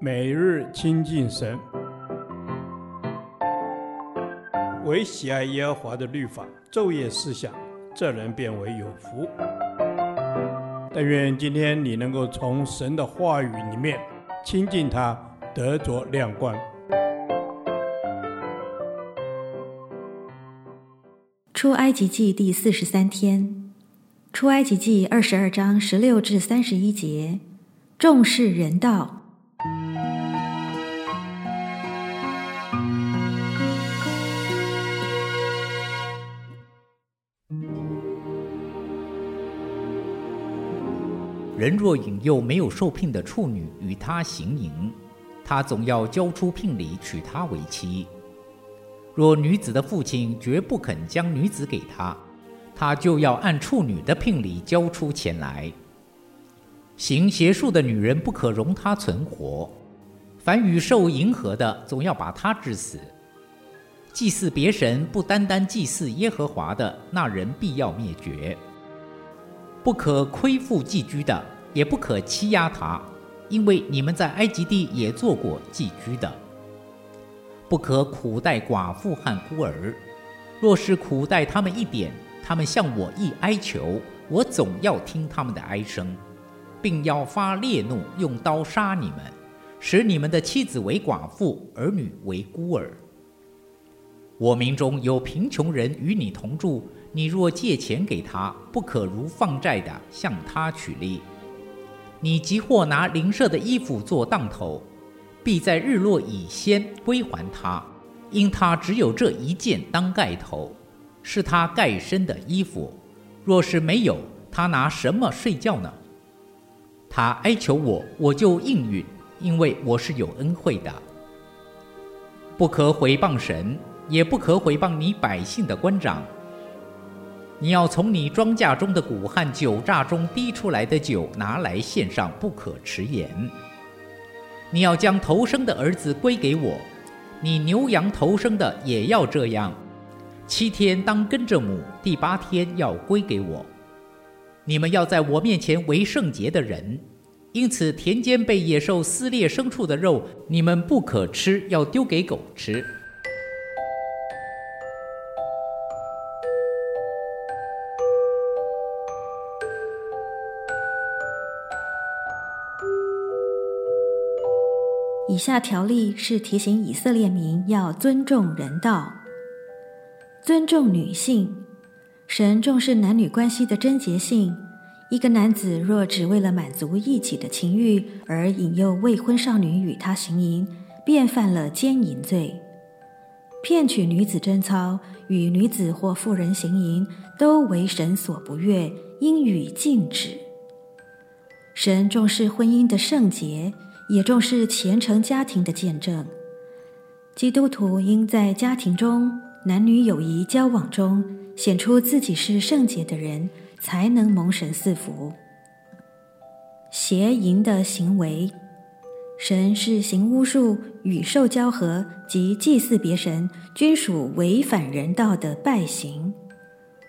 每日亲近神，唯喜爱耶和华的律法，昼夜思想，这人便为有福。但愿今天你能够从神的话语里面亲近他，得着亮光。出埃及记第四十三天，出埃及记二十二章十六至三十一节，重视人道。人若引诱没有受聘的处女与他行淫，他总要交出聘礼娶她为妻。若女子的父亲绝不肯将女子给他，他就要按处女的聘礼交出钱来。行邪术的女人不可容她存活，凡与兽迎合的，总要把她致死。祭祀别神不单单祭祀耶和华的，那人必要灭绝。不可亏负寄居的，也不可欺压他，因为你们在埃及地也做过寄居的。不可苦待寡妇和孤儿，若是苦待他们一点，他们向我一哀求，我总要听他们的哀声，并要发烈怒，用刀杀你们，使你们的妻子为寡妇，儿女为孤儿。我民中有贫穷人与你同住。你若借钱给他，不可如放债的向他取利。你即或拿邻舍的衣服做当头，必在日落以先归还他，因他只有这一件当盖头，是他盖身的衣服。若是没有，他拿什么睡觉呢？他哀求我，我就应允，因为我是有恩惠的。不可毁谤神，也不可毁谤你百姓的官长。你要从你庄稼中的谷和酒榨中滴出来的酒拿来献上，不可迟延。你要将头生的儿子归给我，你牛羊头生的也要这样。七天当跟着母，第八天要归给我。你们要在我面前为圣洁的人，因此田间被野兽撕裂牲畜的肉，你们不可吃，要丢给狗吃。以下条例是提醒以色列民要尊重人道，尊重女性。神重视男女关系的贞洁性。一个男子若只为了满足一己的情欲而引诱未婚少女与他行淫，便犯了奸淫罪。骗取女子贞操、与女子或妇人行淫，都为神所不悦，应予禁止。神重视婚姻的圣洁。也重视虔诚家庭的见证。基督徒应在家庭中、男女友谊交往中显出自己是圣洁的人，才能蒙神赐福。邪淫的行为，神是行巫术、与兽交合及祭祀别神，均属违反人道的败行。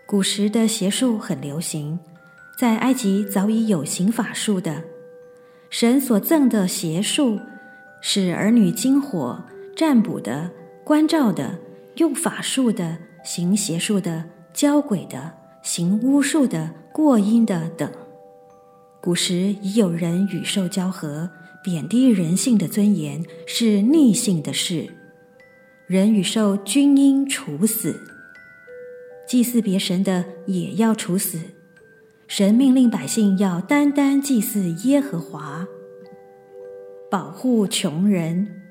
古时的邪术很流行，在埃及早已有行法术的。神所赠的邪术，使儿女经火、占卜的、观照的、用法术的、行邪术的、交鬼的、行巫术的、过阴的等。古时已有人与兽交合，贬低人性的尊严，是逆性的事。人与兽均应处死，祭祀别神的也要处死。神命令百姓要单单祭祀耶和华，保护穷人。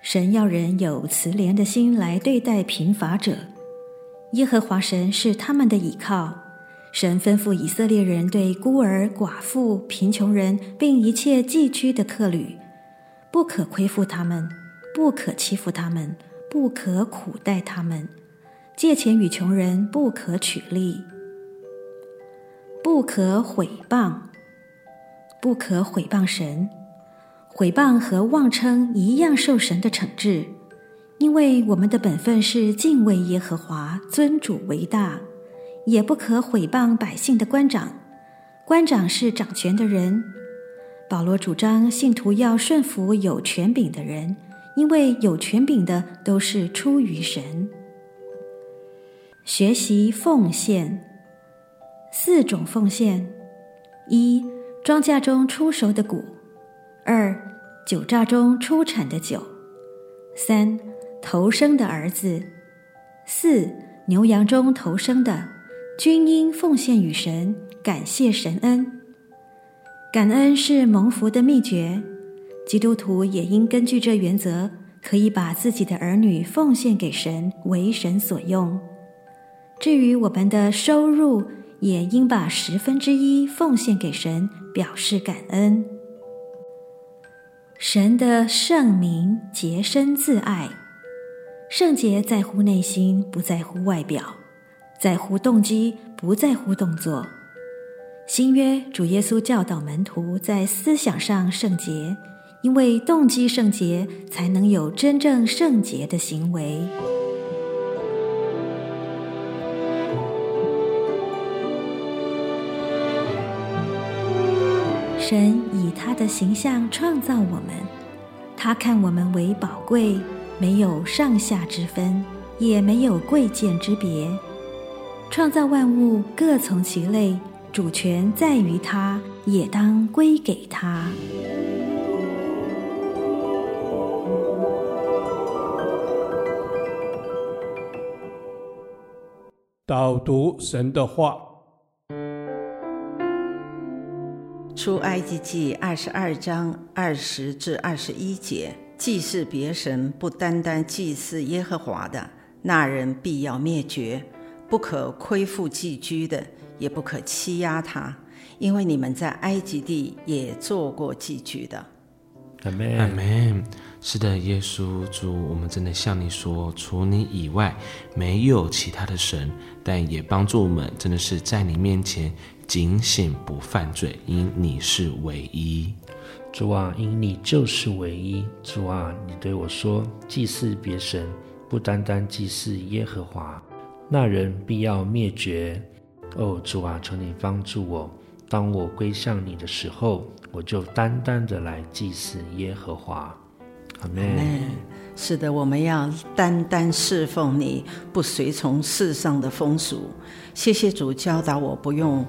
神要人有慈怜的心来对待贫乏者。耶和华神是他们的倚靠。神吩咐以色列人对孤儿、寡妇、贫穷人，并一切寄居的客旅，不可亏负他们，不可欺负他们，不可苦待他们。借钱与穷人不可取利。不可毁谤，不可毁谤神。毁谤和妄称一样受神的惩治，因为我们的本分是敬畏耶和华，尊主为大。也不可毁谤百姓的官长，官长是掌权的人。保罗主张信徒要顺服有权柄的人，因为有权柄的都是出于神。学习奉献，四种奉献：一、庄稼中出熟的谷；二、酒榨中出产的酒；三、头生的儿子；四、牛羊中头生的，均应奉献与神，感谢神恩。感恩是蒙福的秘诀，基督徒也应根据这原则，可以把自己的儿女奉献给神，为神所用。至于我们的收入，也应把十分之一奉献给神，表示感恩。神的圣名洁身自爱，圣洁在乎内心，不在乎外表，在乎动机，不在乎动作。新约主耶稣教导门徒在思想上圣洁，因为动机圣洁，才能有真正圣洁的行为。神以他的形象创造我们，他看我们为宝贵，没有上下之分，也没有贵贱之别。创造万物各从其类，主权在于他，也当归给他。导读神的话。出埃及记二十二章二十至二十一节：祭祀别神，不单单祭祀耶和华的，那人必要灭绝；不可亏负寄居的，也不可欺压他，因为你们在埃及地也做过寄居的。阿门，阿门。是的，耶稣主，我们真的向你说，除你以外，没有其他的神，但也帮助我们，真的是在你面前。警醒不犯罪，因你是唯一。主啊，因你就是唯一。主啊，你对我说，祭祀别神，不单单祭祀耶和华，那人必要灭绝。哦，主啊，求你帮助我，当我归向你的时候，我就单单的来祭祀耶和华。阿门。是的，我们要单单侍奉你，不随从世上的风俗。谢谢主教导我，不用。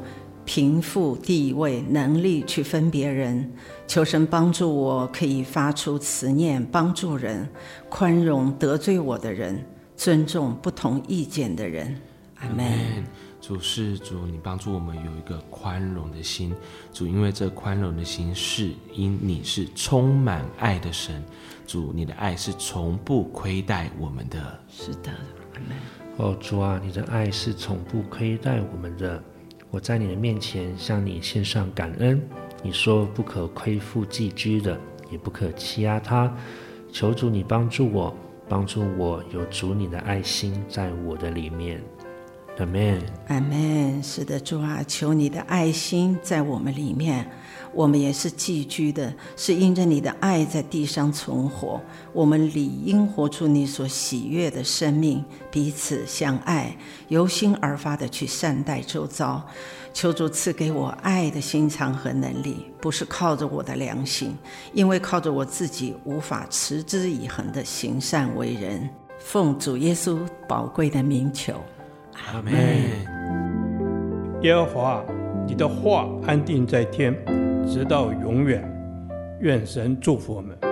贫富地位能力去分别人，求神帮助我，可以发出慈念，帮助人，宽容得罪我的人，尊重不同意见的人。阿门。主是主，你帮助我们有一个宽容的心。主，因为这宽容的心是因你是充满爱的神。主，你的爱是从不亏待我们的。是的，阿门。哦，主啊，你的爱是从不亏待我们的。我在你的面前向你献上感恩。你说不可亏负寄居的，也不可欺压他。求主你帮助我，帮助我有主你的爱心在我的里面。阿门。阿门。是的，主啊，求你的爱心在我们里面。我们也是寄居的，是因着你的爱在地上存活。我们理应活出你所喜悦的生命，彼此相爱，由心而发的去善待周遭。求主赐给我爱的心肠和能力，不是靠着我的良心，因为靠着我自己无法持之以恒的行善为人。奉主耶稣宝贵的名求，阿门。耶和华，你的话安定在天。直到永远，愿神祝福我们。